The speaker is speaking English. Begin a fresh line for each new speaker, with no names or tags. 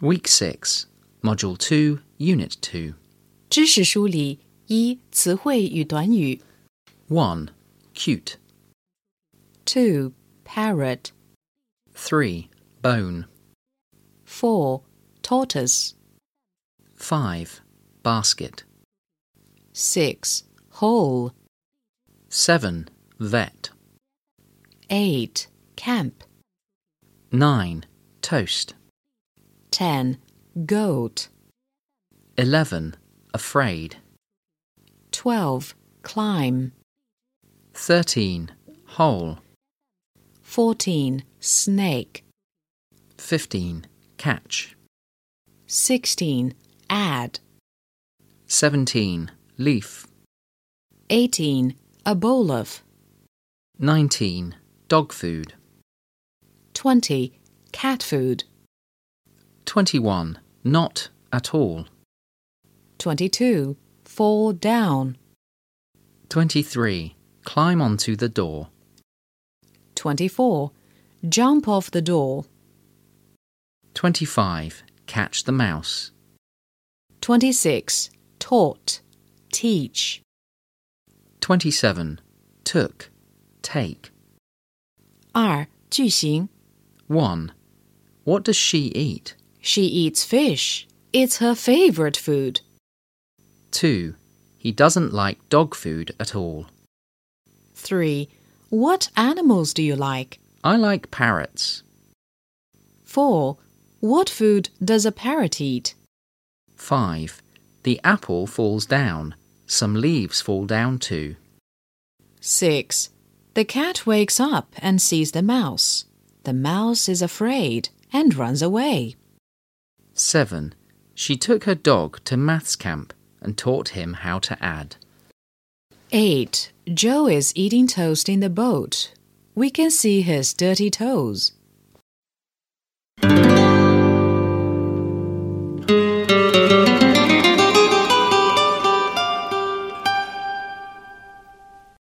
Week 6, Module 2, Unit 2.
知识梳理一词汇与短语
1. Cute.
two parrot
3. Bone.
four tortoise
5. Basket.
six hole
7. Vet.
eight camp
9. Toast.
ten goat
11. Afraid.
twelve climb
13. Hole.
fourteen snake
15. Catch.
sixteen add
17. Leaf.
eighteen a bowl of
19. Dog food.
twenty cat food
21. Not at all.
twenty-two fall down
23. Climb onto the door.
24. Jump off the door.
25. Catch the mouse.
26. Taught. Teach.
27. Took. Take.
二句型
1. What does she eat?
She eats fish. It's her favorite food.
2. He doesn't like dog food at all.
3. What animals do you like?
I like parrots.
4. What food does a parrot eat?
5. The apple falls down. Some leaves fall down too.
6. The cat wakes up and sees the mouse. The mouse is afraid and runs away.
7. She took her dog to maths camp and taught him how to add.
8. Joe is eating toast in the boat. We can see his dirty toes.